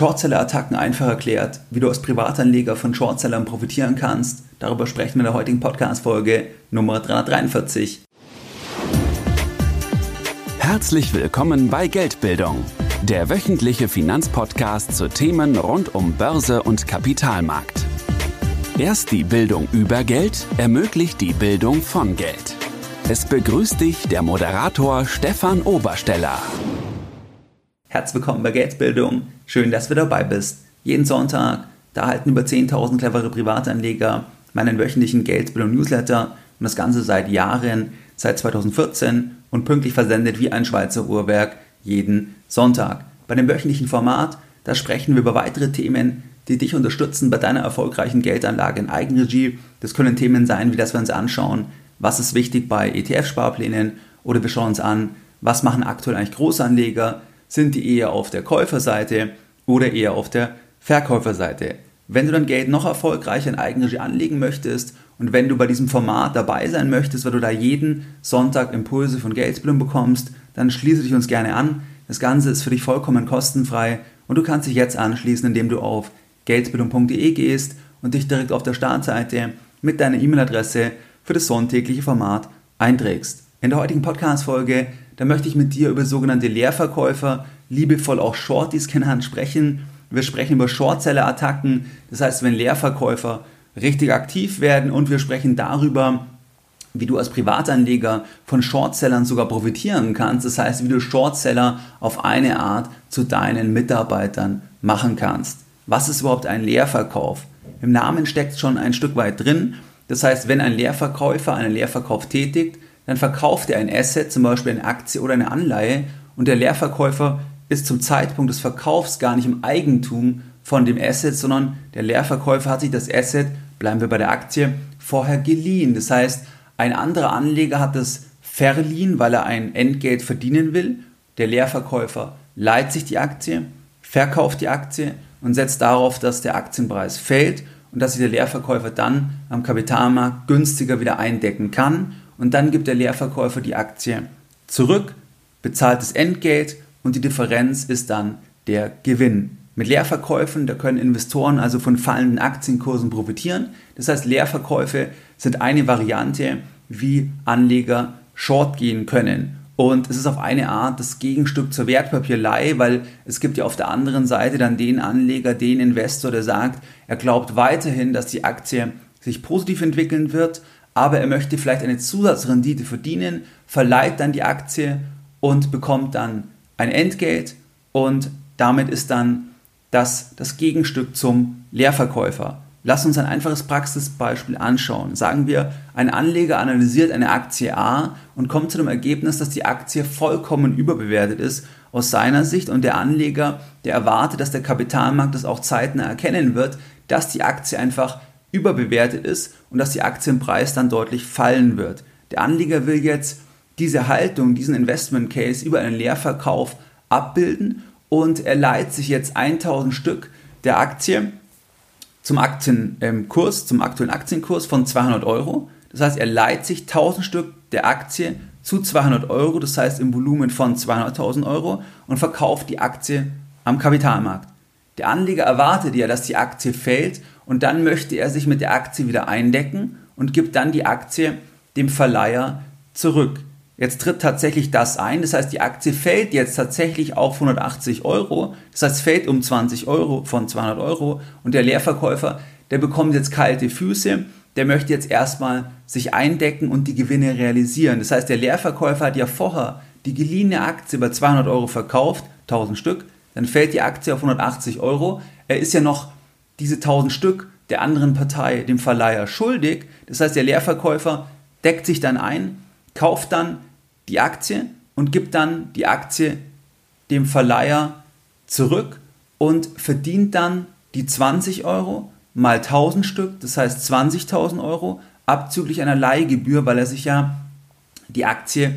Shortseller-Attacken einfach erklärt, wie du als Privatanleger von Shortsellern profitieren kannst. Darüber sprechen wir in der heutigen Podcast-Folge Nummer 343. Herzlich willkommen bei Geldbildung, der wöchentliche Finanzpodcast zu Themen rund um Börse und Kapitalmarkt. Erst die Bildung über Geld ermöglicht die Bildung von Geld. Es begrüßt dich der Moderator Stefan Obersteller. Herzlich willkommen bei Geldbildung. Schön, dass du dabei bist. Jeden Sonntag, da erhalten über 10.000 clevere Privatanleger meinen wöchentlichen Geldbildung-Newsletter und das Ganze seit Jahren, seit 2014 und pünktlich versendet wie ein Schweizer Uhrwerk jeden Sonntag. Bei dem wöchentlichen Format, da sprechen wir über weitere Themen, die dich unterstützen bei deiner erfolgreichen Geldanlage in Eigenregie. Das können Themen sein, wie das wir uns anschauen, was ist wichtig bei ETF-Sparplänen oder wir schauen uns an, was machen aktuell eigentlich Großanleger, sind die eher auf der Käuferseite oder eher auf der Verkäuferseite. Wenn du dein Geld noch erfolgreicher in Eigenregie anlegen möchtest und wenn du bei diesem Format dabei sein möchtest, weil du da jeden Sonntag Impulse von Geldbildung bekommst, dann schließe dich uns gerne an. Das Ganze ist für dich vollkommen kostenfrei und du kannst dich jetzt anschließen, indem du auf geldbildung.de gehst und dich direkt auf der Startseite mit deiner E-Mail-Adresse für das sonntägliche Format einträgst. In der heutigen Podcast-Folge da möchte ich mit dir über sogenannte Leerverkäufer, liebevoll auch Shorties genannt, sprechen. Wir sprechen über Shortseller-Attacken, das heißt, wenn Leerverkäufer richtig aktiv werden und wir sprechen darüber, wie du als Privatanleger von Shortsellern sogar profitieren kannst. Das heißt, wie du Shortseller auf eine Art zu deinen Mitarbeitern machen kannst. Was ist überhaupt ein Leerverkauf? Im Namen steckt schon ein Stück weit drin. Das heißt, wenn ein Leerverkäufer einen Leerverkauf tätigt, dann verkauft er ein Asset, zum Beispiel eine Aktie oder eine Anleihe, und der Leerverkäufer ist zum Zeitpunkt des Verkaufs gar nicht im Eigentum von dem Asset, sondern der Leerverkäufer hat sich das Asset, bleiben wir bei der Aktie, vorher geliehen. Das heißt, ein anderer Anleger hat es verliehen, weil er ein Entgelt verdienen will. Der Leerverkäufer leiht sich die Aktie, verkauft die Aktie und setzt darauf, dass der Aktienpreis fällt und dass sich der Leerverkäufer dann am Kapitalmarkt günstiger wieder eindecken kann und dann gibt der Leerverkäufer die Aktie zurück, bezahlt das Entgelt und die Differenz ist dann der Gewinn. Mit Leerverkäufen, da können Investoren also von fallenden Aktienkursen profitieren. Das heißt, Leerverkäufe sind eine Variante, wie Anleger short gehen können. Und es ist auf eine Art das Gegenstück zur Wertpapierleihe, weil es gibt ja auf der anderen Seite dann den Anleger, den Investor, der sagt, er glaubt weiterhin, dass die Aktie sich positiv entwickeln wird, aber er möchte vielleicht eine Zusatzrendite verdienen, verleiht dann die Aktie und bekommt dann ein Entgelt und damit ist dann das das Gegenstück zum Leerverkäufer. Lass uns ein einfaches Praxisbeispiel anschauen. Sagen wir, ein Anleger analysiert eine Aktie A und kommt zu dem Ergebnis, dass die Aktie vollkommen überbewertet ist aus seiner Sicht und der Anleger, der erwartet, dass der Kapitalmarkt das auch zeitnah erkennen wird, dass die Aktie einfach überbewertet ist und dass die Aktienpreis dann deutlich fallen wird. Der Anleger will jetzt diese Haltung, diesen Investment Case über einen Leerverkauf abbilden und er leiht sich jetzt 1000 Stück der Aktie zum Aktienkurs, zum aktuellen Aktienkurs von 200 Euro. Das heißt, er leiht sich 1000 Stück der Aktie zu 200 Euro, das heißt im Volumen von 200.000 Euro und verkauft die Aktie am Kapitalmarkt. Der Anleger erwartet ja, dass die Aktie fällt und dann möchte er sich mit der Aktie wieder eindecken und gibt dann die Aktie dem Verleiher zurück. Jetzt tritt tatsächlich das ein, das heißt die Aktie fällt jetzt tatsächlich auf 180 Euro, das heißt fällt um 20 Euro von 200 Euro. Und der Leerverkäufer, der bekommt jetzt kalte Füße, der möchte jetzt erstmal sich eindecken und die Gewinne realisieren. Das heißt der Leerverkäufer hat ja vorher die geliehene Aktie bei 200 Euro verkauft, 1000 Stück, dann fällt die Aktie auf 180 Euro, er ist ja noch diese 1000 Stück der anderen Partei, dem Verleiher, schuldig. Das heißt, der Leerverkäufer deckt sich dann ein, kauft dann die Aktie und gibt dann die Aktie dem Verleiher zurück und verdient dann die 20 Euro mal 1000 Stück, das heißt 20.000 Euro, abzüglich einer Leihgebühr, weil er sich ja die Aktie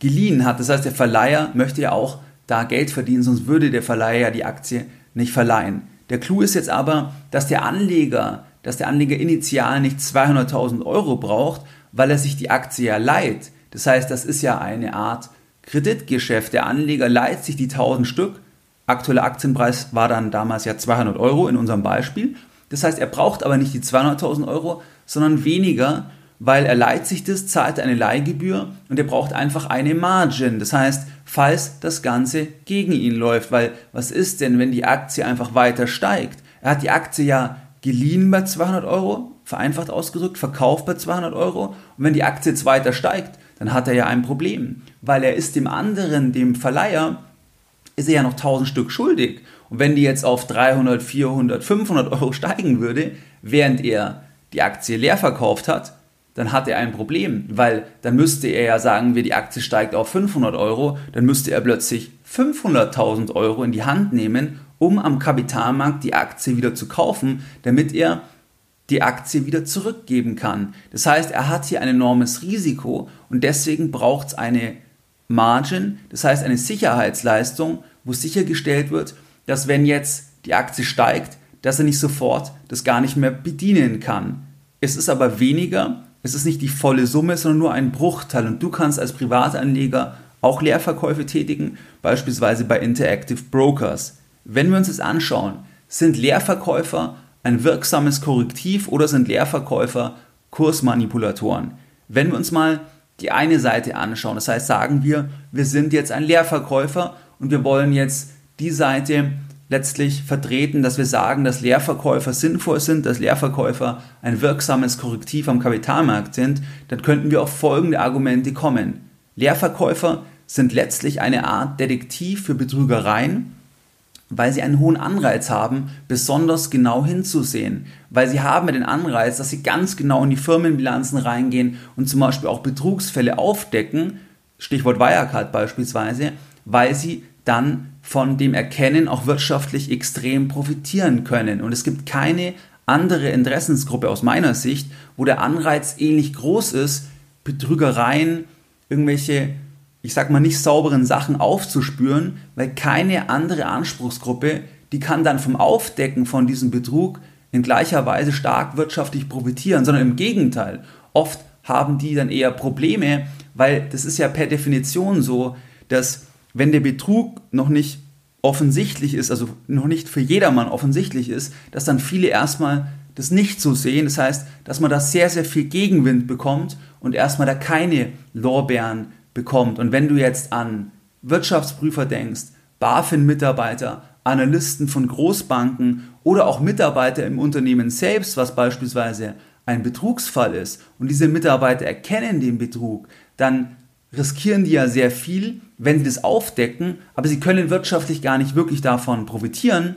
geliehen hat. Das heißt, der Verleiher möchte ja auch da Geld verdienen, sonst würde der Verleiher ja die Aktie nicht verleihen. Der Clou ist jetzt aber, dass der Anleger, dass der Anleger initial nicht 200.000 Euro braucht, weil er sich die Aktie ja leiht. Das heißt, das ist ja eine Art Kreditgeschäft. Der Anleger leiht sich die 1000 Stück aktueller Aktienpreis war dann damals ja 200 Euro in unserem Beispiel. Das heißt, er braucht aber nicht die 200.000 Euro, sondern weniger, weil er leiht sich das, zahlt eine Leihgebühr und er braucht einfach eine Margin. Das heißt, falls das Ganze gegen ihn läuft, weil was ist denn, wenn die Aktie einfach weiter steigt? Er hat die Aktie ja geliehen bei 200 Euro, vereinfacht ausgedrückt, verkauft bei 200 Euro und wenn die Aktie jetzt weiter steigt, dann hat er ja ein Problem, weil er ist dem anderen, dem Verleiher, ist er ja noch 1000 Stück schuldig. Und wenn die jetzt auf 300, 400, 500 Euro steigen würde, während er die Aktie leer verkauft hat, dann hat er ein Problem, weil dann müsste er ja sagen, wir die Aktie steigt auf 500 Euro, dann müsste er plötzlich 500.000 Euro in die Hand nehmen, um am Kapitalmarkt die Aktie wieder zu kaufen, damit er die Aktie wieder zurückgeben kann. Das heißt, er hat hier ein enormes Risiko und deswegen braucht es eine Margin, das heißt eine Sicherheitsleistung, wo sichergestellt wird, dass wenn jetzt die Aktie steigt, dass er nicht sofort das gar nicht mehr bedienen kann. Es ist aber weniger, es ist nicht die volle Summe, sondern nur ein Bruchteil und du kannst als Privatanleger auch Leerverkäufe tätigen, beispielsweise bei Interactive Brokers. Wenn wir uns das anschauen, sind Leerverkäufer ein wirksames Korrektiv oder sind Leerverkäufer Kursmanipulatoren? Wenn wir uns mal die eine Seite anschauen. Das heißt, sagen wir, wir sind jetzt ein Leerverkäufer und wir wollen jetzt die Seite letztlich vertreten, dass wir sagen, dass Leerverkäufer sinnvoll sind, dass Leerverkäufer ein wirksames Korrektiv am Kapitalmarkt sind, dann könnten wir auf folgende Argumente kommen. Leerverkäufer sind letztlich eine Art Detektiv für Betrügereien weil sie einen hohen Anreiz haben, besonders genau hinzusehen. Weil sie haben den Anreiz, dass sie ganz genau in die Firmenbilanzen reingehen und zum Beispiel auch Betrugsfälle aufdecken, Stichwort Wirecard beispielsweise, weil sie dann von dem Erkennen auch wirtschaftlich extrem profitieren können. Und es gibt keine andere Interessensgruppe aus meiner Sicht, wo der Anreiz ähnlich groß ist, Betrügereien, irgendwelche ich sag mal, nicht sauberen Sachen aufzuspüren, weil keine andere Anspruchsgruppe, die kann dann vom Aufdecken von diesem Betrug in gleicher Weise stark wirtschaftlich profitieren, sondern im Gegenteil. Oft haben die dann eher Probleme, weil das ist ja per Definition so, dass wenn der Betrug noch nicht offensichtlich ist, also noch nicht für jedermann offensichtlich ist, dass dann viele erstmal das nicht so sehen. Das heißt, dass man da sehr, sehr viel Gegenwind bekommt und erstmal da keine Lorbeeren bekommt. Und wenn du jetzt an Wirtschaftsprüfer denkst, BaFin-Mitarbeiter, Analysten von Großbanken oder auch Mitarbeiter im Unternehmen selbst, was beispielsweise ein Betrugsfall ist, und diese Mitarbeiter erkennen den Betrug, dann riskieren die ja sehr viel, wenn sie das aufdecken, aber sie können wirtschaftlich gar nicht wirklich davon profitieren,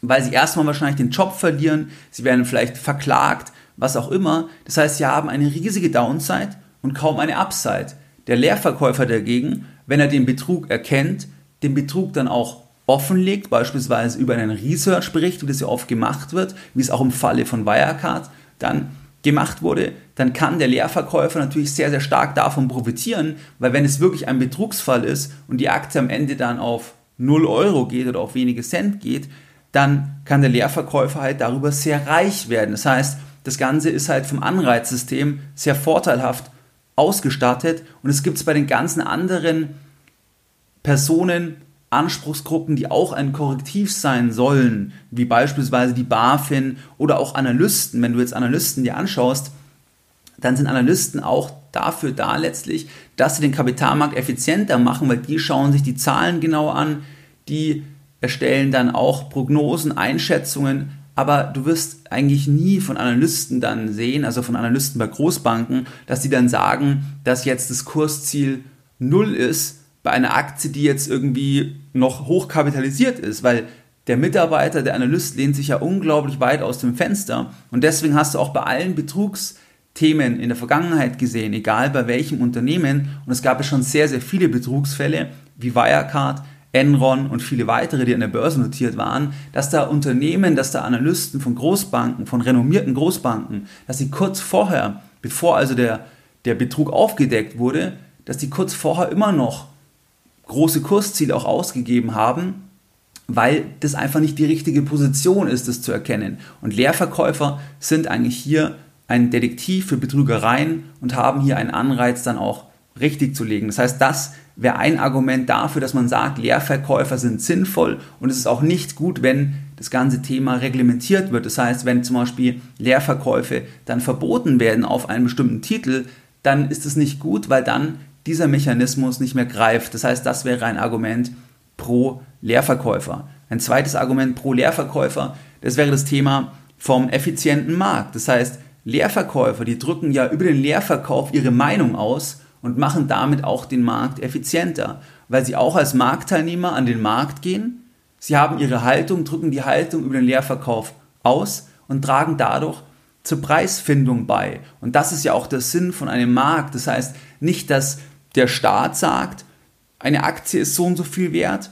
weil sie erstmal wahrscheinlich den Job verlieren, sie werden vielleicht verklagt, was auch immer. Das heißt, sie haben eine riesige Downside und kaum eine Upside. Der Leerverkäufer dagegen, wenn er den Betrug erkennt, den Betrug dann auch offenlegt, beispielsweise über einen Research-Bericht, wie das ja oft gemacht wird, wie es auch im Falle von Wirecard dann gemacht wurde, dann kann der Leerverkäufer natürlich sehr, sehr stark davon profitieren, weil wenn es wirklich ein Betrugsfall ist und die Aktie am Ende dann auf 0 Euro geht oder auf wenige Cent geht, dann kann der Leerverkäufer halt darüber sehr reich werden. Das heißt, das Ganze ist halt vom Anreizsystem sehr vorteilhaft ausgestattet und es gibt es bei den ganzen anderen Personen, Anspruchsgruppen, die auch ein Korrektiv sein sollen, wie beispielsweise die BaFin oder auch Analysten. Wenn du jetzt Analysten dir anschaust, dann sind Analysten auch dafür da letztlich, dass sie den Kapitalmarkt effizienter machen, weil die schauen sich die Zahlen genau an, die erstellen dann auch Prognosen, Einschätzungen, aber du wirst eigentlich nie von Analysten dann sehen, also von Analysten bei Großbanken, dass die dann sagen, dass jetzt das Kursziel null ist bei einer Aktie, die jetzt irgendwie noch hochkapitalisiert ist, weil der Mitarbeiter, der Analyst lehnt sich ja unglaublich weit aus dem Fenster. Und deswegen hast du auch bei allen Betrugsthemen in der Vergangenheit gesehen, egal bei welchem Unternehmen, und es gab ja schon sehr, sehr viele Betrugsfälle wie Wirecard, Enron und viele weitere, die an der Börse notiert waren, dass da Unternehmen, dass da Analysten von Großbanken, von renommierten Großbanken, dass sie kurz vorher, bevor also der, der Betrug aufgedeckt wurde, dass die kurz vorher immer noch große Kursziele auch ausgegeben haben, weil das einfach nicht die richtige Position ist, das zu erkennen. Und Leerverkäufer sind eigentlich hier ein Detektiv für Betrügereien und haben hier einen Anreiz dann auch richtig zu legen. Das heißt, das wäre ein Argument dafür, dass man sagt, Leerverkäufer sind sinnvoll und es ist auch nicht gut, wenn das ganze Thema reglementiert wird. Das heißt, wenn zum Beispiel Leerverkäufe dann verboten werden auf einen bestimmten Titel, dann ist es nicht gut, weil dann dieser Mechanismus nicht mehr greift. Das heißt, das wäre ein Argument pro Leerverkäufer. Ein zweites Argument pro Leerverkäufer, das wäre das Thema vom effizienten Markt. Das heißt, Leerverkäufer, die drücken ja über den Leerverkauf ihre Meinung aus und machen damit auch den Markt effizienter, weil sie auch als Marktteilnehmer an den Markt gehen. Sie haben ihre Haltung, drücken die Haltung über den Leerverkauf aus und tragen dadurch zur Preisfindung bei. Und das ist ja auch der Sinn von einem Markt. Das heißt nicht, dass der Staat sagt, eine Aktie ist so und so viel wert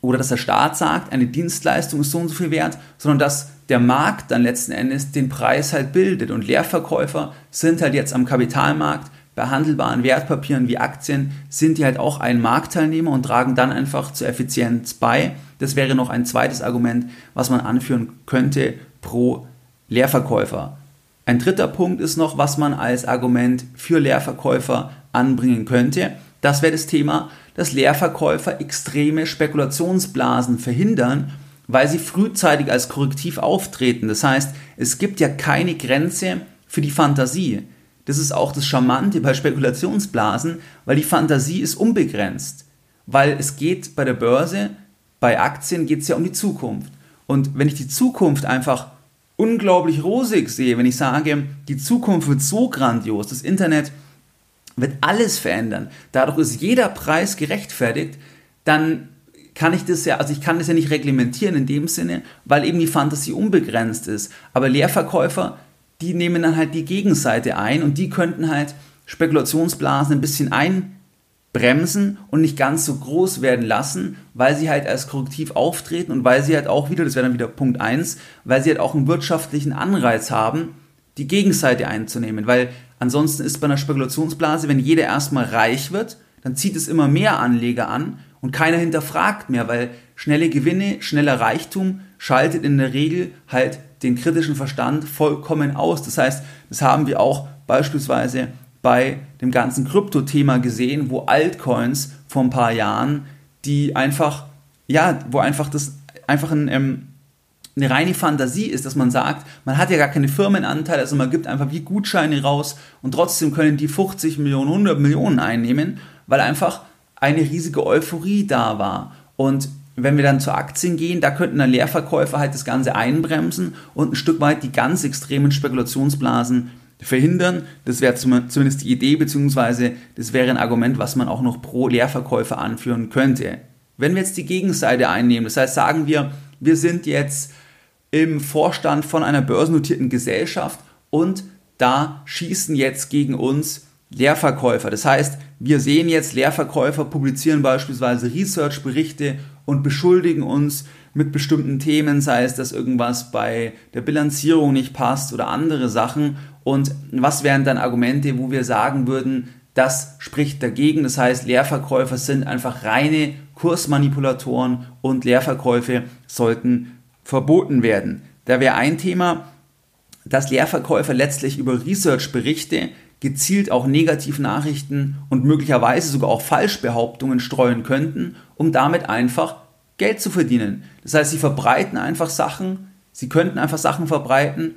oder dass der Staat sagt, eine Dienstleistung ist so und so viel wert, sondern dass der Markt dann letzten Endes den Preis halt bildet. Und Leerverkäufer sind halt jetzt am Kapitalmarkt bei handelbaren Wertpapieren wie Aktien sind die halt auch ein Marktteilnehmer und tragen dann einfach zur Effizienz bei. Das wäre noch ein zweites Argument, was man anführen könnte pro Leerverkäufer. Ein dritter Punkt ist noch, was man als Argument für Leerverkäufer anbringen könnte. Das wäre das Thema, dass Leerverkäufer extreme Spekulationsblasen verhindern, weil sie frühzeitig als Korrektiv auftreten. Das heißt, es gibt ja keine Grenze für die Fantasie. Das ist auch das Charmante bei Spekulationsblasen, weil die Fantasie ist unbegrenzt. Weil es geht bei der Börse, bei Aktien geht es ja um die Zukunft. Und wenn ich die Zukunft einfach unglaublich rosig sehe, wenn ich sage, die Zukunft wird so grandios, das Internet wird alles verändern, dadurch ist jeder Preis gerechtfertigt, dann kann ich das ja, also ich kann das ja nicht reglementieren in dem Sinne, weil eben die Fantasie unbegrenzt ist. Aber Leerverkäufer die nehmen dann halt die Gegenseite ein und die könnten halt Spekulationsblasen ein bisschen einbremsen und nicht ganz so groß werden lassen, weil sie halt als Korrektiv auftreten und weil sie halt auch wieder, das wäre dann wieder Punkt 1, weil sie halt auch einen wirtschaftlichen Anreiz haben, die Gegenseite einzunehmen, weil ansonsten ist bei einer Spekulationsblase, wenn jeder erstmal reich wird, dann zieht es immer mehr Anleger an und keiner hinterfragt mehr, weil schnelle Gewinne, schneller Reichtum schaltet in der Regel halt den kritischen Verstand vollkommen aus. Das heißt, das haben wir auch beispielsweise bei dem ganzen Krypto-Thema gesehen, wo Altcoins vor ein paar Jahren, die einfach, ja, wo einfach das einfach ein, ähm, eine reine Fantasie ist, dass man sagt, man hat ja gar keine Firmenanteile, also man gibt einfach wie Gutscheine raus und trotzdem können die 50 Millionen, 100 Millionen einnehmen, weil einfach eine riesige Euphorie da war. Und wenn wir dann zu Aktien gehen, da könnten dann Leerverkäufer halt das Ganze einbremsen und ein Stück weit die ganz extremen Spekulationsblasen verhindern. Das wäre zumindest die Idee, beziehungsweise das wäre ein Argument, was man auch noch pro Leerverkäufer anführen könnte. Wenn wir jetzt die Gegenseite einnehmen, das heißt, sagen wir, wir sind jetzt im Vorstand von einer börsennotierten Gesellschaft und da schießen jetzt gegen uns Leerverkäufer. Das heißt, wir sehen jetzt Leerverkäufer publizieren beispielsweise Research-Berichte und beschuldigen uns mit bestimmten Themen, sei es, dass irgendwas bei der Bilanzierung nicht passt oder andere Sachen. Und was wären dann Argumente, wo wir sagen würden, das spricht dagegen. Das heißt, Leerverkäufer sind einfach reine Kursmanipulatoren und Leerverkäufe sollten verboten werden. Da wäre ein Thema, dass Leerverkäufer letztlich über Research-Berichte gezielt auch Negativnachrichten und möglicherweise sogar auch Falschbehauptungen streuen könnten, um damit einfach Geld zu verdienen. Das heißt, sie verbreiten einfach Sachen, sie könnten einfach Sachen verbreiten,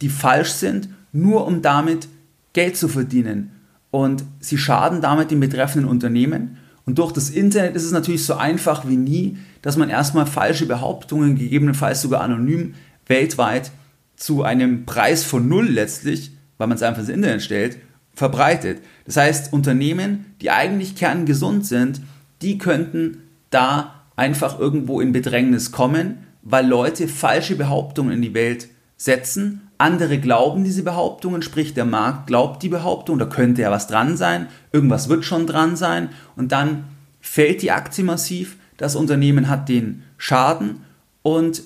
die falsch sind, nur um damit Geld zu verdienen. Und sie schaden damit dem betreffenden Unternehmen. Und durch das Internet ist es natürlich so einfach wie nie, dass man erstmal falsche Behauptungen, gegebenenfalls sogar anonym, weltweit zu einem Preis von Null letztlich weil man es einfach ins Internet stellt, verbreitet. Das heißt, Unternehmen, die eigentlich kerngesund sind, die könnten da einfach irgendwo in Bedrängnis kommen, weil Leute falsche Behauptungen in die Welt setzen. Andere glauben diese Behauptungen, sprich der Markt glaubt die Behauptung, da könnte ja was dran sein, irgendwas wird schon dran sein und dann fällt die Aktie massiv, das Unternehmen hat den Schaden und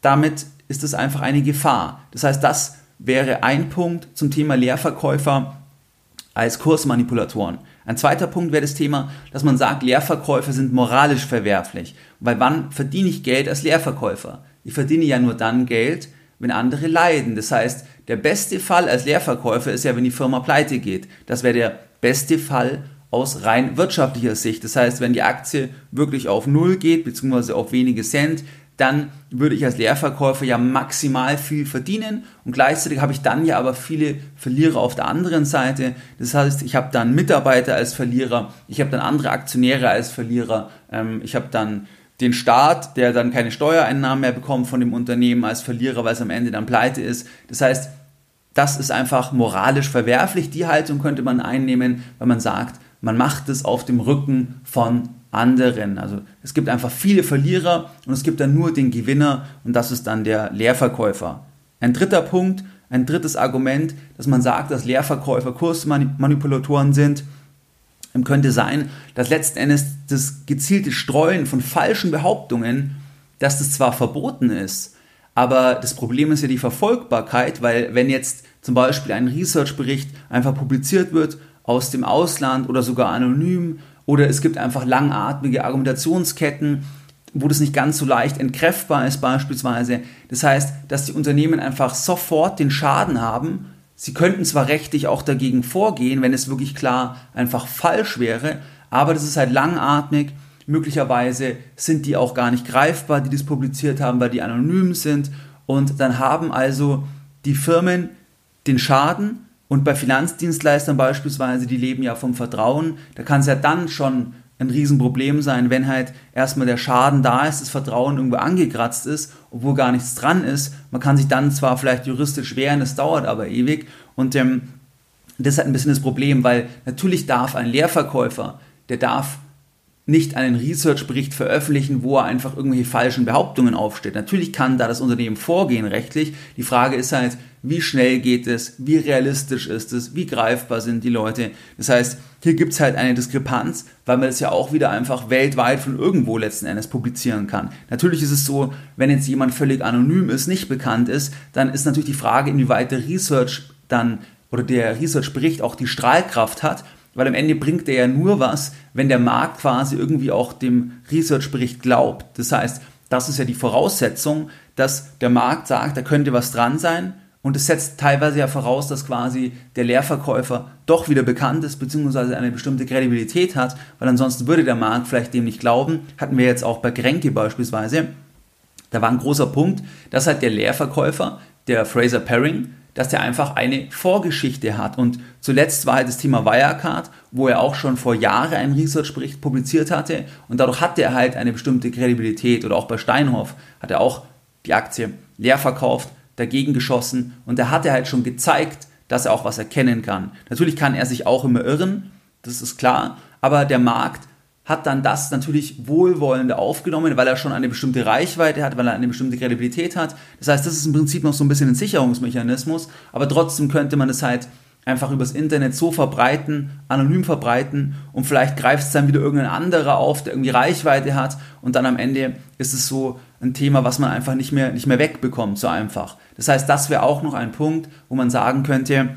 damit ist es einfach eine Gefahr. Das heißt, das wäre ein Punkt zum Thema Leerverkäufer als Kursmanipulatoren. Ein zweiter Punkt wäre das Thema, dass man sagt, Leerverkäufer sind moralisch verwerflich. Weil wann verdiene ich Geld als Leerverkäufer? Ich verdiene ja nur dann Geld, wenn andere leiden. Das heißt, der beste Fall als Leerverkäufer ist ja, wenn die Firma pleite geht. Das wäre der beste Fall aus rein wirtschaftlicher Sicht. Das heißt, wenn die Aktie wirklich auf Null geht, beziehungsweise auf wenige Cent, dann würde ich als Leerverkäufer ja maximal viel verdienen und gleichzeitig habe ich dann ja aber viele Verlierer auf der anderen Seite. Das heißt, ich habe dann Mitarbeiter als Verlierer, ich habe dann andere Aktionäre als Verlierer, ähm, ich habe dann den Staat, der dann keine Steuereinnahmen mehr bekommt von dem Unternehmen als Verlierer, weil es am Ende dann pleite ist. Das heißt, das ist einfach moralisch verwerflich. Die Haltung könnte man einnehmen, wenn man sagt, man macht es auf dem Rücken von anderen. Also es gibt einfach viele Verlierer und es gibt dann nur den Gewinner und das ist dann der Leerverkäufer. Ein dritter Punkt, ein drittes Argument, dass man sagt, dass Leerverkäufer Kursmanipulatoren sind, könnte sein, dass letzten Endes das gezielte Streuen von falschen Behauptungen, dass das zwar verboten ist, aber das Problem ist ja die Verfolgbarkeit, weil wenn jetzt zum Beispiel ein Research-Bericht einfach publiziert wird aus dem Ausland oder sogar anonym oder es gibt einfach langatmige Argumentationsketten, wo das nicht ganz so leicht entkräftbar ist beispielsweise. Das heißt, dass die Unternehmen einfach sofort den Schaden haben. Sie könnten zwar rechtlich auch dagegen vorgehen, wenn es wirklich klar einfach falsch wäre, aber das ist halt langatmig. Möglicherweise sind die auch gar nicht greifbar, die das publiziert haben, weil die anonym sind. Und dann haben also die Firmen den Schaden und bei Finanzdienstleistern beispielsweise, die leben ja vom Vertrauen, da kann es ja dann schon ein Riesenproblem sein, wenn halt erstmal der Schaden da ist, das Vertrauen irgendwo angekratzt ist, obwohl gar nichts dran ist. Man kann sich dann zwar vielleicht juristisch wehren, es dauert aber ewig. Und ähm, das ist halt ein bisschen das Problem, weil natürlich darf ein Leerverkäufer, der darf nicht einen Research-Bericht veröffentlichen, wo er einfach irgendwelche falschen Behauptungen aufstellt. Natürlich kann da das Unternehmen vorgehen rechtlich. Die Frage ist halt, wie schnell geht es, wie realistisch ist es, wie greifbar sind die Leute. Das heißt, hier gibt es halt eine Diskrepanz, weil man das ja auch wieder einfach weltweit von irgendwo letzten Endes publizieren kann. Natürlich ist es so, wenn jetzt jemand völlig anonym ist, nicht bekannt ist, dann ist natürlich die Frage, inwieweit der Research dann oder der Research-Bericht auch die Strahlkraft hat weil am Ende bringt er ja nur was, wenn der Markt quasi irgendwie auch dem Research-Bericht glaubt. Das heißt, das ist ja die Voraussetzung, dass der Markt sagt, da könnte was dran sein und es setzt teilweise ja voraus, dass quasi der Leerverkäufer doch wieder bekannt ist, beziehungsweise eine bestimmte Kredibilität hat, weil ansonsten würde der Markt vielleicht dem nicht glauben. Hatten wir jetzt auch bei Grenke beispielsweise. Da war ein großer Punkt, dass halt der Leerverkäufer, der Fraser Paring, dass er einfach eine Vorgeschichte hat. Und zuletzt war halt das Thema Wirecard, wo er auch schon vor Jahren einen Research-Bericht publiziert hatte. Und dadurch hatte er halt eine bestimmte Kredibilität. Oder auch bei Steinhoff hat er auch die Aktie leer verkauft, dagegen geschossen. Und da hat er halt schon gezeigt, dass er auch was erkennen kann. Natürlich kann er sich auch immer irren, das ist klar. Aber der Markt hat dann das natürlich wohlwollend aufgenommen, weil er schon eine bestimmte Reichweite hat, weil er eine bestimmte Kredibilität hat. Das heißt, das ist im Prinzip noch so ein bisschen ein Sicherungsmechanismus, aber trotzdem könnte man es halt einfach übers Internet so verbreiten, anonym verbreiten und vielleicht greift es dann wieder irgendein anderer auf, der irgendwie Reichweite hat und dann am Ende ist es so ein Thema, was man einfach nicht mehr, nicht mehr wegbekommt, so einfach. Das heißt, das wäre auch noch ein Punkt, wo man sagen könnte,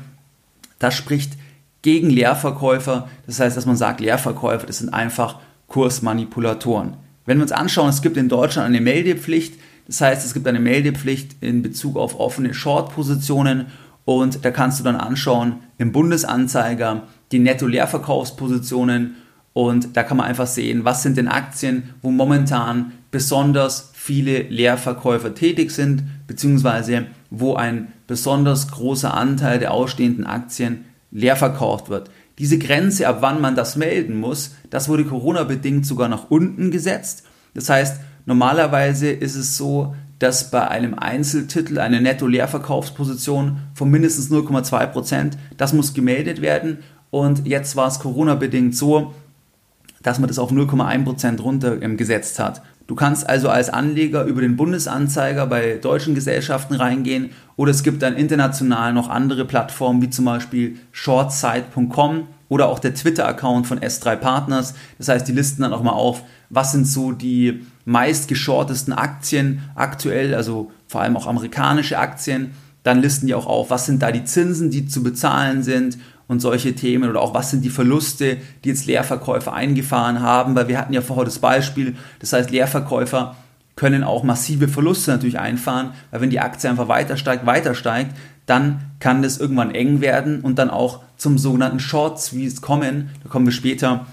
das spricht gegen Leerverkäufer. Das heißt, dass man sagt, Leerverkäufer, das sind einfach Kursmanipulatoren. Wenn wir uns anschauen, es gibt in Deutschland eine Meldepflicht. Das heißt, es gibt eine Meldepflicht in Bezug auf offene Short-Positionen und da kannst du dann anschauen im Bundesanzeiger die Netto-Leerverkaufspositionen und da kann man einfach sehen, was sind denn Aktien, wo momentan besonders viele Leerverkäufer tätig sind, beziehungsweise wo ein besonders großer Anteil der ausstehenden Aktien leer verkauft wird. Diese Grenze, ab wann man das melden muss, das wurde Corona-bedingt sogar nach unten gesetzt. Das heißt, normalerweise ist es so, dass bei einem Einzeltitel eine Netto-Leerverkaufsposition von mindestens 0,2%, Prozent, das muss gemeldet werden. Und jetzt war es Corona-bedingt so, dass man das auf 0,1 Prozent runtergesetzt hat. Du kannst also als Anleger über den Bundesanzeiger bei deutschen Gesellschaften reingehen oder es gibt dann international noch andere Plattformen wie zum Beispiel shortsite.com oder auch der Twitter-Account von S3 Partners. Das heißt, die listen dann auch mal auf, was sind so die meistgeschortesten Aktien aktuell, also vor allem auch amerikanische Aktien. Dann listen die auch auf, was sind da die Zinsen, die zu bezahlen sind und solche Themen oder auch was sind die Verluste, die jetzt Leerverkäufer eingefahren haben, weil wir hatten ja vorher das Beispiel, das heißt Leerverkäufer können auch massive Verluste natürlich einfahren, weil wenn die Aktie einfach weiter steigt, weiter steigt, dann kann das irgendwann eng werden und dann auch zum sogenannten Short Squeeze kommen. Da kommen wir später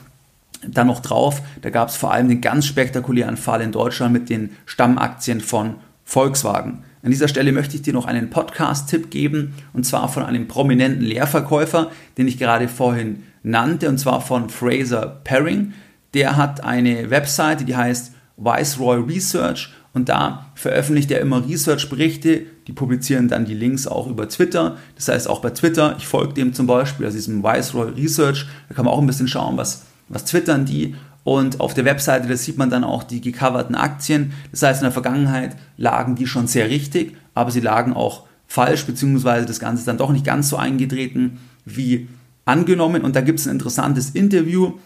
dann noch drauf. Da gab es vor allem den ganz spektakulären Fall in Deutschland mit den Stammaktien von Volkswagen. An dieser Stelle möchte ich dir noch einen Podcast-Tipp geben und zwar von einem prominenten Leerverkäufer, den ich gerade vorhin nannte, und zwar von Fraser Paring. Der hat eine Webseite, die heißt Viceroy Research und da veröffentlicht er immer Research-Berichte, die publizieren dann die Links auch über Twitter. Das heißt auch bei Twitter, ich folge dem zum Beispiel, also diesem Viceroy Research, da kann man auch ein bisschen schauen, was, was twittern die und auf der Webseite, da sieht man dann auch die gecoverten Aktien. Das heißt, in der Vergangenheit lagen die schon sehr richtig, aber sie lagen auch falsch, beziehungsweise das Ganze ist dann doch nicht ganz so eingetreten wie angenommen. Und da gibt es ein interessantes Interview,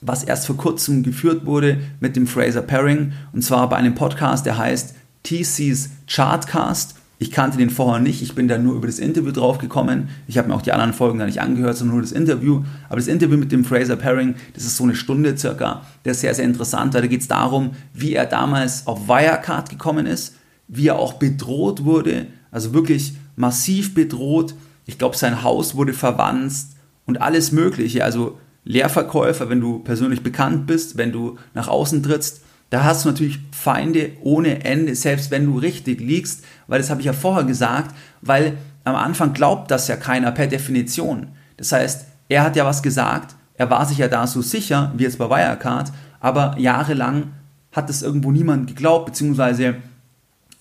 was erst vor kurzem geführt wurde mit dem Fraser Paring, und zwar bei einem Podcast, der heißt TC's Chartcast. Ich kannte den vorher nicht, ich bin da nur über das Interview drauf gekommen. Ich habe mir auch die anderen Folgen da nicht angehört, sondern nur das Interview. Aber das Interview mit dem Fraser Paring, das ist so eine Stunde circa, der ist sehr, sehr interessant, weil da geht es darum, wie er damals auf Wirecard gekommen ist, wie er auch bedroht wurde, also wirklich massiv bedroht. Ich glaube, sein Haus wurde verwanzt und alles Mögliche. Also Leerverkäufer, wenn du persönlich bekannt bist, wenn du nach außen trittst, da hast du natürlich Feinde ohne Ende, selbst wenn du richtig liegst, weil das habe ich ja vorher gesagt, weil am Anfang glaubt das ja keiner per Definition. Das heißt, er hat ja was gesagt, er war sich ja da so sicher, wie jetzt bei Wirecard, aber jahrelang hat es irgendwo niemand geglaubt, beziehungsweise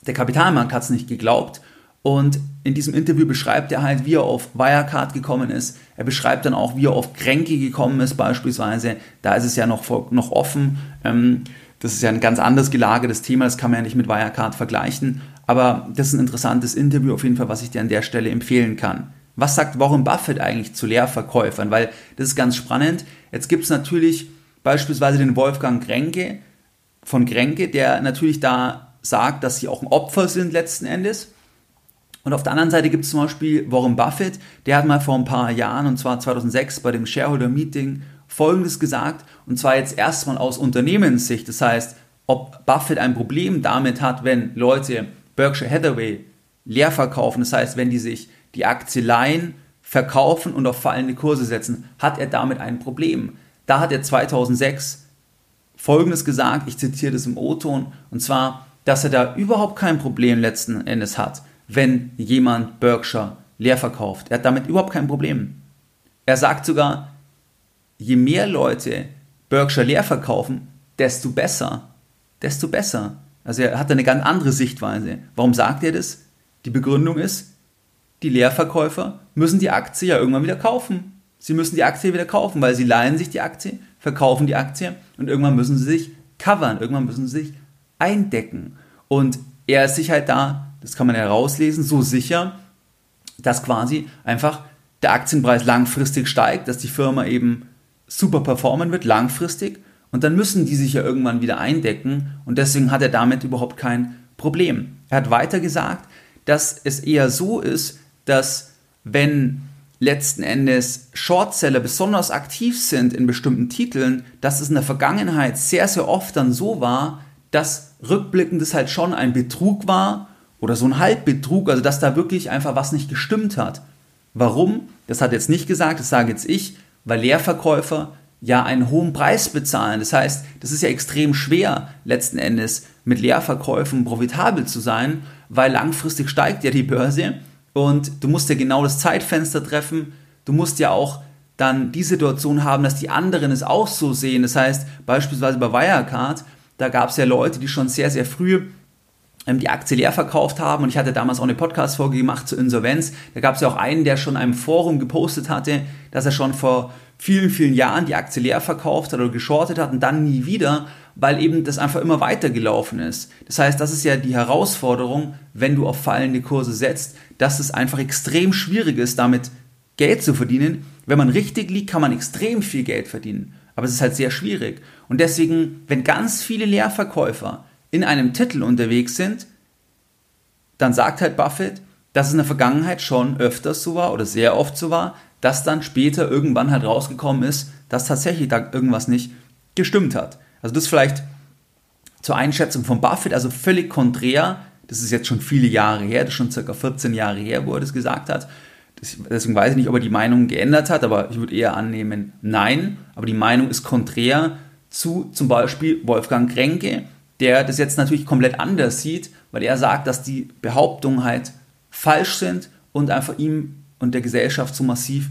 der Kapitalmarkt hat es nicht geglaubt. Und in diesem Interview beschreibt er halt, wie er auf Wirecard gekommen ist. Er beschreibt dann auch, wie er auf Kränke gekommen ist, beispielsweise. Da ist es ja noch, noch offen. Ähm, das ist ja ein ganz anders gelagertes Thema, das kann man ja nicht mit Wirecard vergleichen. Aber das ist ein interessantes Interview auf jeden Fall, was ich dir an der Stelle empfehlen kann. Was sagt Warren Buffett eigentlich zu Leerverkäufern? Weil das ist ganz spannend. Jetzt gibt es natürlich beispielsweise den Wolfgang Grenke von Grenke, der natürlich da sagt, dass sie auch ein Opfer sind letzten Endes. Und auf der anderen Seite gibt es zum Beispiel Warren Buffett, der hat mal vor ein paar Jahren, und zwar 2006 bei dem Shareholder Meeting, Folgendes gesagt, und zwar jetzt erstmal aus Unternehmenssicht. Das heißt, ob Buffett ein Problem damit hat, wenn Leute Berkshire Hathaway leer verkaufen, das heißt, wenn die sich die Aktie leihen, verkaufen und auf fallende Kurse setzen, hat er damit ein Problem. Da hat er 2006 Folgendes gesagt, ich zitiere das im O-Ton, und zwar, dass er da überhaupt kein Problem letzten Endes hat, wenn jemand Berkshire leer verkauft. Er hat damit überhaupt kein Problem. Er sagt sogar, je mehr Leute Berkshire leer verkaufen, desto besser. Desto besser. Also er hat eine ganz andere Sichtweise. Warum sagt er das? Die Begründung ist, die Leerverkäufer müssen die Aktie ja irgendwann wieder kaufen. Sie müssen die Aktie wieder kaufen, weil sie leihen sich die Aktie, verkaufen die Aktie und irgendwann müssen sie sich covern, irgendwann müssen sie sich eindecken. Und er ist sich halt da, das kann man herauslesen, so sicher, dass quasi einfach der Aktienpreis langfristig steigt, dass die Firma eben super performen wird, langfristig. Und dann müssen die sich ja irgendwann wieder eindecken. Und deswegen hat er damit überhaupt kein Problem. Er hat weiter gesagt, dass es eher so ist, dass wenn letzten Endes Shortseller besonders aktiv sind in bestimmten Titeln, dass es in der Vergangenheit sehr, sehr oft dann so war, dass rückblickend es halt schon ein Betrug war oder so ein Halbbetrug, also dass da wirklich einfach was nicht gestimmt hat. Warum? Das hat jetzt nicht gesagt, das sage jetzt ich, weil Leerverkäufer ja einen hohen Preis bezahlen. Das heißt, das ist ja extrem schwer letzten Endes mit Leerverkäufen profitabel zu sein, weil langfristig steigt ja die Börse und du musst ja genau das Zeitfenster treffen. Du musst ja auch dann die Situation haben, dass die anderen es auch so sehen. Das heißt, beispielsweise bei Wirecard, da gab es ja Leute, die schon sehr, sehr früh die Aktie leer verkauft haben und ich hatte damals auch eine Podcast-Folge gemacht zur Insolvenz. Da gab es ja auch einen, der schon in einem Forum gepostet hatte, dass er schon vor vielen, vielen Jahren die Aktie leer verkauft hat oder geschortet hat und dann nie wieder, weil eben das einfach immer weitergelaufen ist. Das heißt, das ist ja die Herausforderung, wenn du auf fallende Kurse setzt, dass es einfach extrem schwierig ist, damit Geld zu verdienen. Wenn man richtig liegt, kann man extrem viel Geld verdienen. Aber es ist halt sehr schwierig. Und deswegen, wenn ganz viele Leerverkäufer in einem Titel unterwegs sind, dann sagt halt Buffett, dass es in der Vergangenheit schon öfters so war oder sehr oft so war, dass dann später irgendwann halt rausgekommen ist, dass tatsächlich da irgendwas nicht gestimmt hat. Also das vielleicht zur Einschätzung von Buffett, also völlig konträr Das ist jetzt schon viele Jahre her, das ist schon circa 14 Jahre her, wo er das gesagt hat. deswegen weiß ich nicht, ob er die Meinung geändert hat, aber ich würde eher annehmen, nein. Aber die Meinung ist konträr zu zum Beispiel Wolfgang Kränke, der das jetzt natürlich komplett anders sieht, weil er sagt, dass die Behauptungen halt falsch sind und einfach ihm und der Gesellschaft so massiv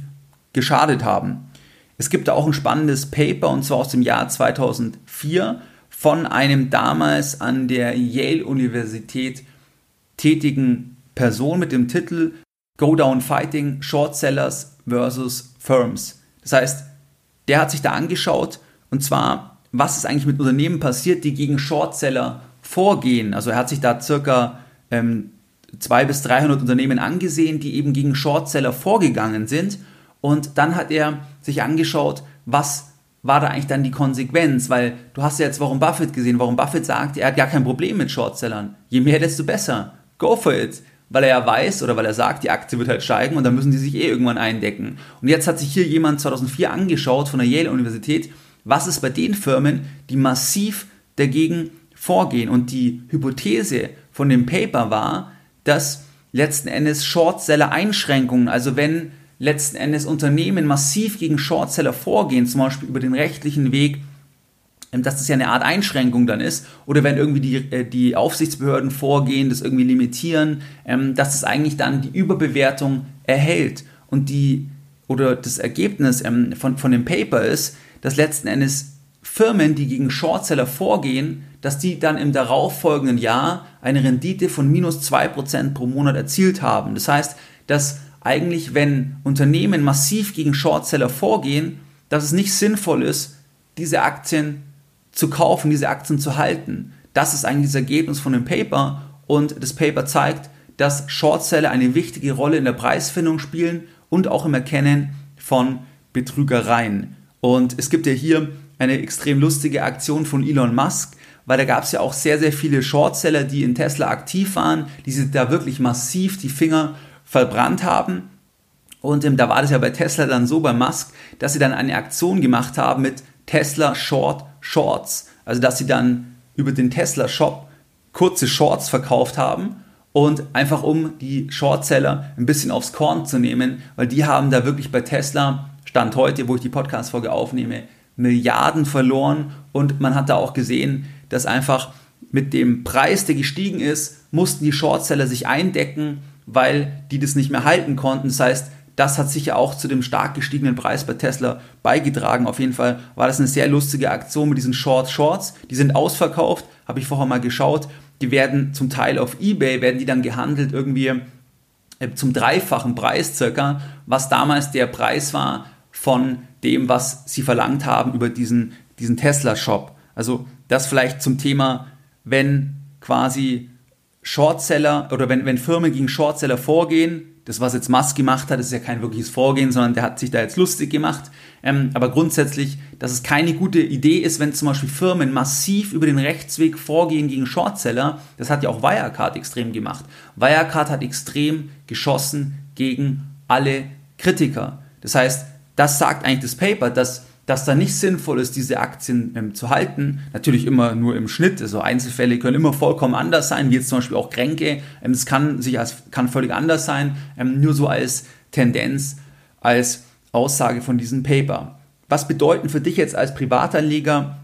geschadet haben. Es gibt da auch ein spannendes Paper und zwar aus dem Jahr 2004 von einem damals an der Yale-Universität tätigen Person mit dem Titel Go Down Fighting Short Sellers versus Firms. Das heißt, der hat sich da angeschaut und zwar, was ist eigentlich mit Unternehmen passiert, die gegen Shortseller vorgehen. Also er hat sich da circa ähm, 200 bis 300 Unternehmen angesehen, die eben gegen Shortseller vorgegangen sind. Und dann hat er sich angeschaut, was war da eigentlich dann die Konsequenz? Weil du hast ja jetzt Warren Buffett gesehen. Warren Buffett sagt, er hat gar kein Problem mit Shortsellern. Je mehr, desto besser. Go for it. Weil er ja weiß oder weil er sagt, die Aktie wird halt steigen und dann müssen die sich eh irgendwann eindecken. Und jetzt hat sich hier jemand 2004 angeschaut von der Yale-Universität, was ist bei den Firmen, die massiv dagegen vorgehen. Und die Hypothese von dem Paper war, dass letzten Endes Shortseller-Einschränkungen, also wenn letzten Endes Unternehmen massiv gegen Shortseller vorgehen, zum Beispiel über den rechtlichen Weg, ähm, dass das ja eine Art Einschränkung dann ist, oder wenn irgendwie die, äh, die Aufsichtsbehörden vorgehen, das irgendwie limitieren, ähm, dass es eigentlich dann die Überbewertung erhält. Und die, oder das Ergebnis ähm, von, von dem Paper ist, dass letzten Endes Firmen, die gegen Shortseller vorgehen, dass die dann im darauffolgenden Jahr eine Rendite von minus 2% pro Monat erzielt haben. Das heißt, dass eigentlich, wenn Unternehmen massiv gegen Shortseller vorgehen, dass es nicht sinnvoll ist, diese Aktien zu kaufen, diese Aktien zu halten. Das ist eigentlich das Ergebnis von dem Paper und das Paper zeigt, dass Shortseller eine wichtige Rolle in der Preisfindung spielen und auch im Erkennen von Betrügereien. Und es gibt ja hier eine extrem lustige Aktion von Elon Musk, weil da gab es ja auch sehr, sehr viele Shortseller, die in Tesla aktiv waren, die sich da wirklich massiv die Finger verbrannt haben. Und ähm, da war das ja bei Tesla dann so bei Musk, dass sie dann eine Aktion gemacht haben mit Tesla Short Shorts. Also dass sie dann über den Tesla Shop kurze Shorts verkauft haben und einfach um die Shortseller ein bisschen aufs Korn zu nehmen, weil die haben da wirklich bei Tesla, Stand heute, wo ich die Podcast-Folge aufnehme, Milliarden verloren und man hat da auch gesehen, dass einfach mit dem Preis, der gestiegen ist, mussten die Shortseller sich eindecken, weil die das nicht mehr halten konnten. Das heißt, das hat sicher auch zu dem stark gestiegenen Preis bei Tesla beigetragen. Auf jeden Fall war das eine sehr lustige Aktion mit diesen Short Shorts. Die sind ausverkauft, habe ich vorher mal geschaut. Die werden zum Teil auf eBay, werden die dann gehandelt irgendwie äh, zum dreifachen Preis circa, was damals der Preis war von dem, was sie verlangt haben über diesen, diesen Tesla-Shop. Also das vielleicht zum Thema, wenn quasi Shortseller oder wenn, wenn Firmen gegen Shortseller vorgehen, das, was jetzt Musk gemacht hat, ist ja kein wirkliches Vorgehen, sondern der hat sich da jetzt lustig gemacht. Ähm, aber grundsätzlich, dass es keine gute Idee ist, wenn zum Beispiel Firmen massiv über den Rechtsweg vorgehen gegen Shortseller. Das hat ja auch Wirecard extrem gemacht. Wirecard hat extrem geschossen gegen alle Kritiker. Das heißt, das sagt eigentlich das Paper, dass dass da nicht sinnvoll ist, diese Aktien ähm, zu halten. Natürlich immer nur im Schnitt. Also Einzelfälle können immer vollkommen anders sein, wie jetzt zum Beispiel auch Kränke. Ähm, es kann sich als kann völlig anders sein. Ähm, nur so als Tendenz, als Aussage von diesem Paper. Was bedeuten für dich jetzt als Privatanleger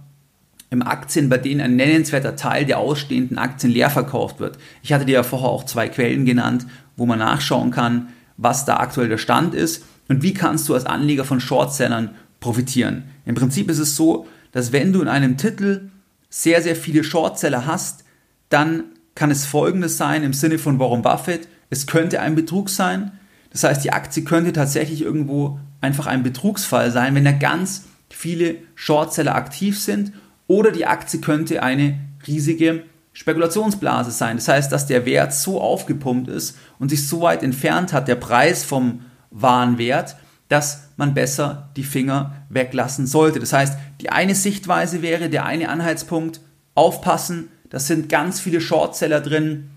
im Aktien, bei denen ein nennenswerter Teil der ausstehenden Aktien leer verkauft wird? Ich hatte dir ja vorher auch zwei Quellen genannt, wo man nachschauen kann, was da aktuell der Stand ist und wie kannst du als Anleger von Shortsellern profitieren. Im Prinzip ist es so, dass wenn du in einem Titel sehr, sehr viele Shortseller hast, dann kann es folgendes sein im Sinne von Warren Buffett, es könnte ein Betrug sein. Das heißt, die Aktie könnte tatsächlich irgendwo einfach ein Betrugsfall sein, wenn da ganz viele Shortseller aktiv sind oder die Aktie könnte eine riesige Spekulationsblase sein. Das heißt, dass der Wert so aufgepumpt ist und sich so weit entfernt hat, der Preis vom Warenwert, dass man besser die Finger weglassen sollte. Das heißt, die eine Sichtweise wäre, der eine Anhaltspunkt, aufpassen, das sind ganz viele Shortseller drin.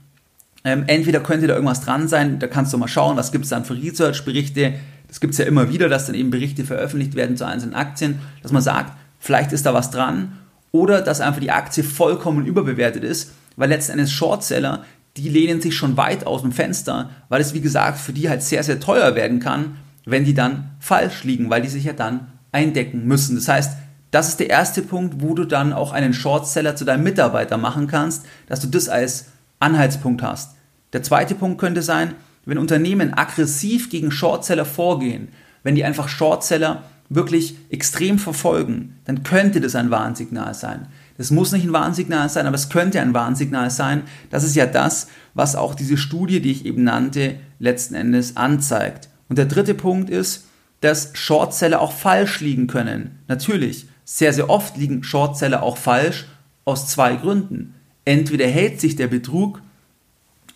Ähm, entweder könnte da irgendwas dran sein, da kannst du mal schauen, was gibt es dann für Research-Berichte. Das gibt es ja immer wieder, dass dann eben Berichte veröffentlicht werden zu einzelnen Aktien, dass man sagt, vielleicht ist da was dran. Oder dass einfach die Aktie vollkommen überbewertet ist, weil letzten Endes Shortseller, die lehnen sich schon weit aus dem Fenster, weil es wie gesagt für die halt sehr, sehr teuer werden kann, wenn die dann falsch liegen, weil die sich ja dann eindecken müssen. Das heißt, das ist der erste Punkt, wo du dann auch einen Shortseller zu deinem Mitarbeiter machen kannst, dass du das als Anhaltspunkt hast. Der zweite Punkt könnte sein, wenn Unternehmen aggressiv gegen Shortseller vorgehen, wenn die einfach Shortseller wirklich extrem verfolgen, dann könnte das ein Warnsignal sein. Das muss nicht ein Warnsignal sein, aber es könnte ein Warnsignal sein. Das ist ja das, was auch diese Studie, die ich eben nannte, letzten Endes anzeigt. Und der dritte Punkt ist, dass Shortseller auch falsch liegen können. Natürlich, sehr, sehr oft liegen Shortseller auch falsch aus zwei Gründen. Entweder hält sich der Betrug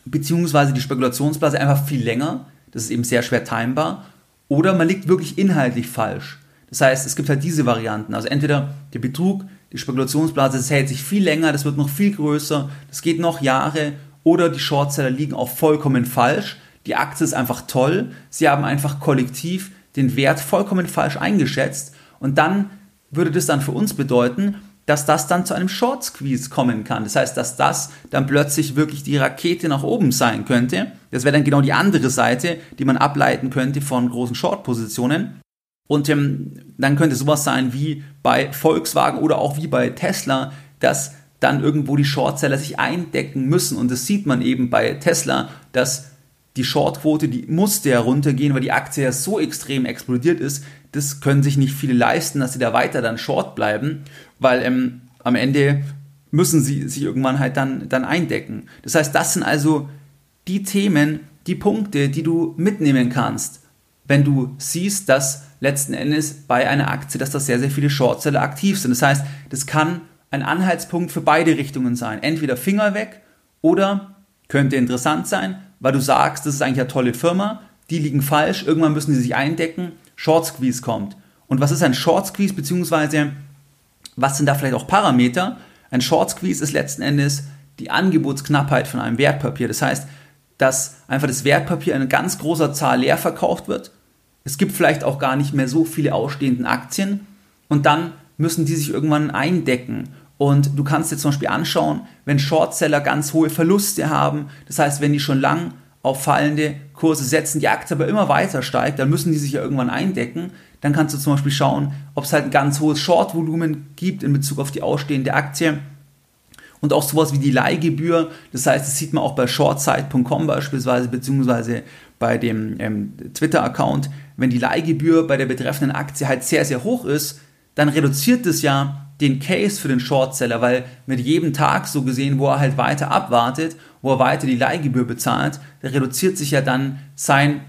bzw. die Spekulationsblase einfach viel länger, das ist eben sehr schwer timbar, oder man liegt wirklich inhaltlich falsch. Das heißt, es gibt halt diese Varianten. Also entweder der Betrug, die Spekulationsblase, das hält sich viel länger, das wird noch viel größer, das geht noch Jahre, oder die Shortseller liegen auch vollkommen falsch. Die Aktie ist einfach toll, sie haben einfach kollektiv den Wert vollkommen falsch eingeschätzt und dann würde das dann für uns bedeuten, dass das dann zu einem Short Squeeze kommen kann. Das heißt, dass das dann plötzlich wirklich die Rakete nach oben sein könnte. Das wäre dann genau die andere Seite, die man ableiten könnte von großen Short-Positionen. Und ähm, dann könnte sowas sein wie bei Volkswagen oder auch wie bei Tesla, dass dann irgendwo die Shortseller sich eindecken müssen. Und das sieht man eben bei Tesla, dass die Shortquote, die musste ja runtergehen, weil die Aktie ja so extrem explodiert ist. Das können sich nicht viele leisten, dass sie da weiter dann short bleiben, weil ähm, am Ende müssen sie sich irgendwann halt dann, dann eindecken. Das heißt, das sind also die Themen, die Punkte, die du mitnehmen kannst, wenn du siehst, dass letzten Endes bei einer Aktie, dass da sehr, sehr viele Shortseller aktiv sind. Das heißt, das kann ein Anhaltspunkt für beide Richtungen sein. Entweder Finger weg oder könnte interessant sein, weil du sagst, das ist eigentlich eine tolle Firma, die liegen falsch, irgendwann müssen sie sich eindecken, Short Squeeze kommt. Und was ist ein Short Squeeze, beziehungsweise was sind da vielleicht auch Parameter? Ein Short Squeeze ist letzten Endes die Angebotsknappheit von einem Wertpapier. Das heißt, dass einfach das Wertpapier in ganz großer Zahl leer verkauft wird. Es gibt vielleicht auch gar nicht mehr so viele ausstehenden Aktien und dann müssen die sich irgendwann eindecken. Und du kannst dir zum Beispiel anschauen, wenn Shortseller ganz hohe Verluste haben, das heißt, wenn die schon lang auf fallende Kurse setzen, die Aktie aber immer weiter steigt, dann müssen die sich ja irgendwann eindecken. Dann kannst du zum Beispiel schauen, ob es halt ein ganz hohes Short-Volumen gibt in Bezug auf die ausstehende Aktie. Und auch sowas wie die Leihgebühr, das heißt, das sieht man auch bei shortside.com beispielsweise, beziehungsweise bei dem ähm, Twitter-Account, wenn die Leihgebühr bei der betreffenden Aktie halt sehr, sehr hoch ist, dann reduziert es ja den Case für den Shortseller, weil mit jedem Tag so gesehen, wo er halt weiter abwartet, wo er weiter die Leihgebühr bezahlt, da reduziert sich ja dann sein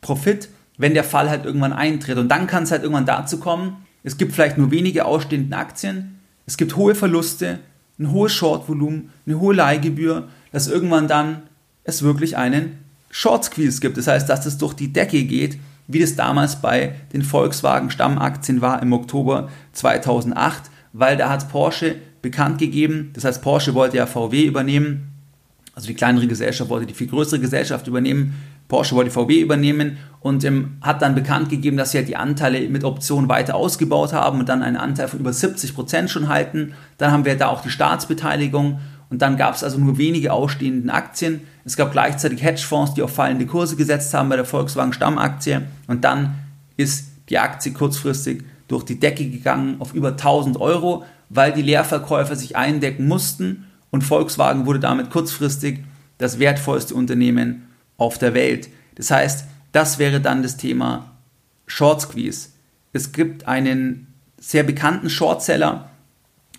Profit, wenn der Fall halt irgendwann eintritt. Und dann kann es halt irgendwann dazu kommen, es gibt vielleicht nur wenige ausstehende Aktien, es gibt hohe Verluste, ein hohes Shortvolumen, eine hohe Leihgebühr, dass irgendwann dann es wirklich einen Short Squeeze gibt. Das heißt, dass es durch die Decke geht, wie das damals bei den Volkswagen Stammaktien war im Oktober 2008 weil da hat Porsche bekannt gegeben, das heißt Porsche wollte ja VW übernehmen, also die kleinere Gesellschaft wollte die viel größere Gesellschaft übernehmen, Porsche wollte VW übernehmen und ähm, hat dann bekannt gegeben, dass sie halt die Anteile mit Optionen weiter ausgebaut haben und dann einen Anteil von über 70 Prozent schon halten. Dann haben wir da auch die Staatsbeteiligung und dann gab es also nur wenige ausstehenden Aktien. Es gab gleichzeitig Hedgefonds, die auf fallende Kurse gesetzt haben bei der Volkswagen Stammaktie und dann ist die Aktie kurzfristig durch die Decke gegangen auf über 1000 Euro, weil die Leerverkäufer sich eindecken mussten und Volkswagen wurde damit kurzfristig das wertvollste Unternehmen auf der Welt. Das heißt, das wäre dann das Thema Short Squeeze. Es gibt einen sehr bekannten Shortseller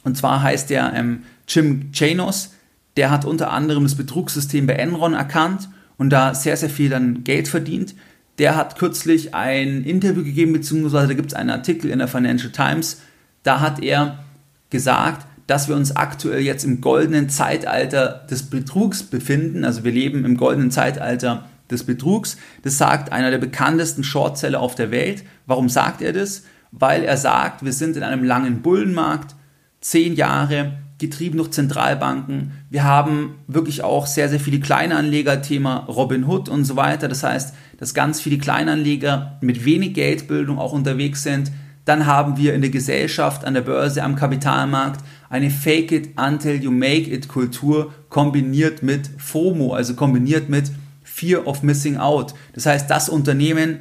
und zwar heißt der ähm, Jim Chanos. Der hat unter anderem das Betrugssystem bei Enron erkannt und da sehr, sehr viel dann Geld verdient der hat kürzlich ein Interview gegeben, beziehungsweise da gibt es einen Artikel in der Financial Times. Da hat er gesagt, dass wir uns aktuell jetzt im goldenen Zeitalter des Betrugs befinden. Also wir leben im goldenen Zeitalter des Betrugs. Das sagt einer der bekanntesten Shortseller auf der Welt. Warum sagt er das? Weil er sagt, wir sind in einem langen Bullenmarkt, zehn Jahre, getrieben durch Zentralbanken. Wir haben wirklich auch sehr, sehr viele Kleinanleger, Thema Robin Hood und so weiter. Das heißt, dass ganz viele Kleinanleger mit wenig Geldbildung auch unterwegs sind. Dann haben wir in der Gesellschaft, an der Börse, am Kapitalmarkt eine Fake it until you make it Kultur kombiniert mit FOMO, also kombiniert mit Fear of Missing Out. Das heißt, das Unternehmen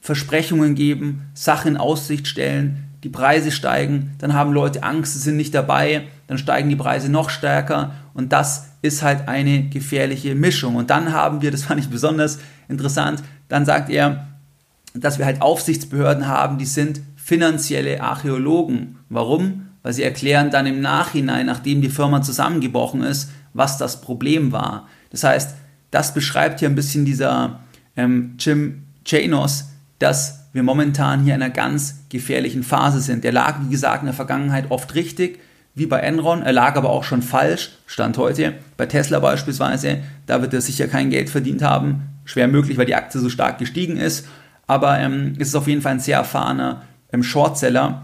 Versprechungen geben, Sachen in Aussicht stellen, die Preise steigen, dann haben Leute Angst, sie sind nicht dabei, dann steigen die Preise noch stärker und das ist halt eine gefährliche Mischung. Und dann haben wir, das fand ich besonders interessant, dann sagt er, dass wir halt Aufsichtsbehörden haben, die sind finanzielle Archäologen. Warum? Weil sie erklären dann im Nachhinein, nachdem die Firma zusammengebrochen ist, was das Problem war. Das heißt, das beschreibt hier ein bisschen dieser ähm, Jim Chanos, dass wir momentan hier in einer ganz gefährlichen Phase sind. Der lag, wie gesagt, in der Vergangenheit oft richtig, wie bei Enron. Er lag aber auch schon falsch, Stand heute. Bei Tesla beispielsweise, da wird er sicher kein Geld verdient haben. Schwer möglich, weil die Aktie so stark gestiegen ist. Aber ähm, es ist auf jeden Fall ein sehr erfahrener ähm, Shortseller.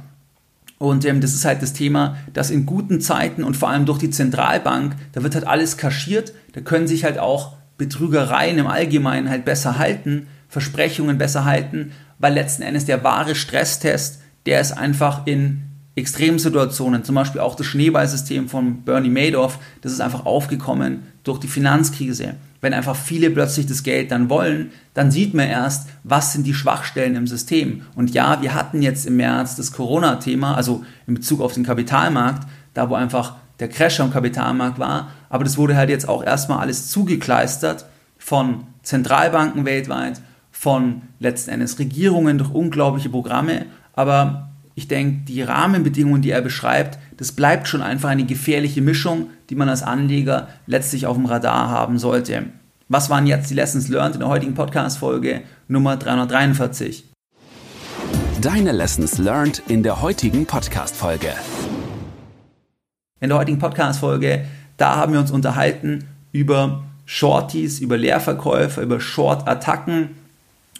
Und ähm, das ist halt das Thema, dass in guten Zeiten und vor allem durch die Zentralbank, da wird halt alles kaschiert. Da können sich halt auch Betrügereien im Allgemeinen halt besser halten, Versprechungen besser halten, weil letzten Endes der wahre Stresstest, der ist einfach in Extremsituationen, zum Beispiel auch das Schneeballsystem von Bernie Madoff, das ist einfach aufgekommen durch die Finanzkrise. Wenn einfach viele plötzlich das Geld dann wollen, dann sieht man erst, was sind die Schwachstellen im System. Und ja, wir hatten jetzt im März das Corona-Thema, also in Bezug auf den Kapitalmarkt, da wo einfach der Crash am Kapitalmarkt war, aber das wurde halt jetzt auch erstmal alles zugekleistert von Zentralbanken weltweit, von letzten Endes Regierungen durch unglaubliche Programme, aber ich denke, die Rahmenbedingungen, die er beschreibt, das bleibt schon einfach eine gefährliche Mischung, die man als Anleger letztlich auf dem Radar haben sollte. Was waren jetzt die Lessons learned in der heutigen Podcast-Folge Nummer 343? Deine Lessons learned in der heutigen Podcast-Folge. In der heutigen Podcast-Folge, da haben wir uns unterhalten über Shorties, über Leerverkäufer, über Short-Attacken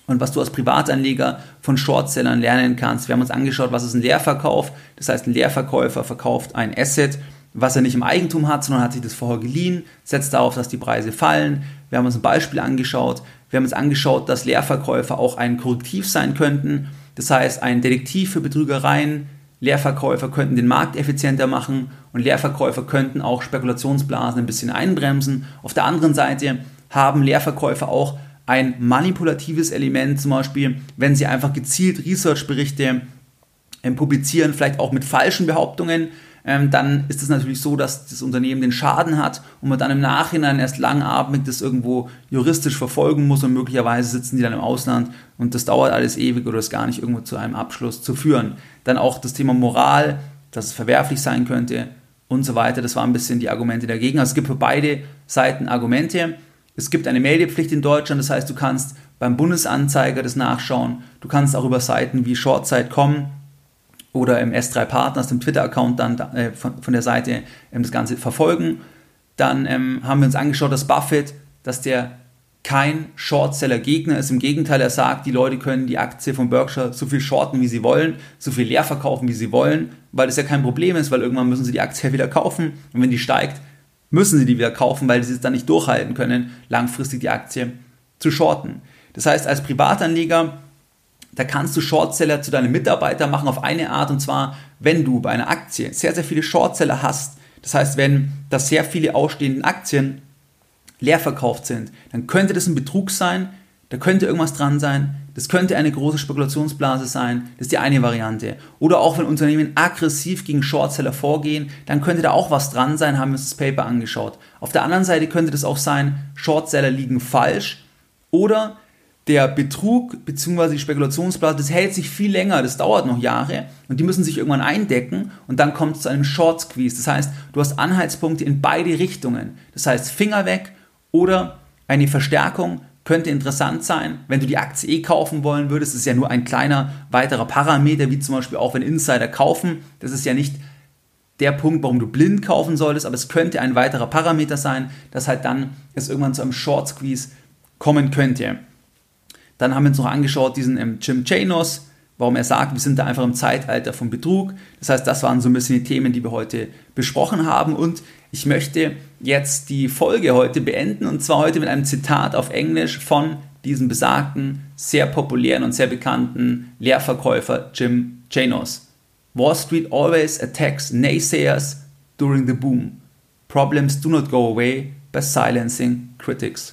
und was du als Privatanleger von Shortsellern lernen kannst. Wir haben uns angeschaut, was ist ein Leerverkauf. Das heißt, ein Leerverkäufer verkauft ein Asset, was er nicht im Eigentum hat, sondern hat sich das vorher geliehen, setzt darauf, dass die Preise fallen. Wir haben uns ein Beispiel angeschaut. Wir haben uns angeschaut, dass Leerverkäufer auch ein Korrektiv sein könnten. Das heißt, ein Detektiv für Betrügereien. Leerverkäufer könnten den Markt effizienter machen und Leerverkäufer könnten auch Spekulationsblasen ein bisschen einbremsen. Auf der anderen Seite haben Leerverkäufer auch ein manipulatives Element, zum Beispiel, wenn sie einfach gezielt Research-Berichte ähm, publizieren, vielleicht auch mit falschen Behauptungen, dann ist es natürlich so, dass das Unternehmen den Schaden hat und man dann im Nachhinein erst langatmig das irgendwo juristisch verfolgen muss und möglicherweise sitzen die dann im Ausland und das dauert alles ewig oder ist gar nicht irgendwo zu einem Abschluss zu führen. Dann auch das Thema Moral, dass es verwerflich sein könnte und so weiter. Das waren ein bisschen die Argumente dagegen. Also es gibt für beide Seiten Argumente. Es gibt eine Meldepflicht in Deutschland, das heißt, du kannst beim Bundesanzeiger das nachschauen. Du kannst auch über Seiten wie Shortsite.com oder im S3 Partners, dem Twitter-Account dann äh, von, von, der Seite ähm, das Ganze verfolgen. Dann ähm, haben wir uns angeschaut, dass Buffett, dass der kein Shortseller-Gegner ist. Im Gegenteil, er sagt, die Leute können die Aktie von Berkshire so viel shorten, wie sie wollen, so viel leer verkaufen, wie sie wollen, weil das ja kein Problem ist, weil irgendwann müssen sie die Aktie wieder kaufen und wenn die steigt, müssen sie die wieder kaufen, weil sie es dann nicht durchhalten können, langfristig die Aktie zu shorten. Das heißt, als Privatanleger, da kannst du Shortseller zu deinem Mitarbeiter machen auf eine Art und zwar, wenn du bei einer Aktie sehr, sehr viele Shortseller hast, das heißt, wenn da sehr viele ausstehende Aktien leer verkauft sind, dann könnte das ein Betrug sein, da könnte irgendwas dran sein, das könnte eine große Spekulationsblase sein, das ist die eine Variante. Oder auch wenn Unternehmen aggressiv gegen Shortseller vorgehen, dann könnte da auch was dran sein, haben wir uns das Paper angeschaut. Auf der anderen Seite könnte das auch sein, Shortseller liegen falsch oder der Betrug bzw. die Spekulationsblase, das hält sich viel länger, das dauert noch Jahre und die müssen sich irgendwann eindecken und dann kommt es zu einem Short Squeeze. Das heißt, du hast Anhaltspunkte in beide Richtungen. Das heißt, Finger weg oder eine Verstärkung könnte interessant sein, wenn du die Aktie eh kaufen wollen würdest. Das ist ja nur ein kleiner weiterer Parameter, wie zum Beispiel auch wenn Insider kaufen. Das ist ja nicht der Punkt, warum du blind kaufen solltest, aber es könnte ein weiterer Parameter sein, dass halt dann es irgendwann zu einem Short Squeeze kommen könnte. Dann haben wir uns noch angeschaut, diesen ähm, Jim Chanos, warum er sagt, wir sind da einfach im Zeitalter von Betrug. Das heißt, das waren so ein bisschen die Themen, die wir heute besprochen haben. Und ich möchte jetzt die Folge heute beenden und zwar heute mit einem Zitat auf Englisch von diesem besagten, sehr populären und sehr bekannten Lehrverkäufer Jim Chanos. Wall Street always attacks naysayers, during the boom. Problems do not go away by silencing critics.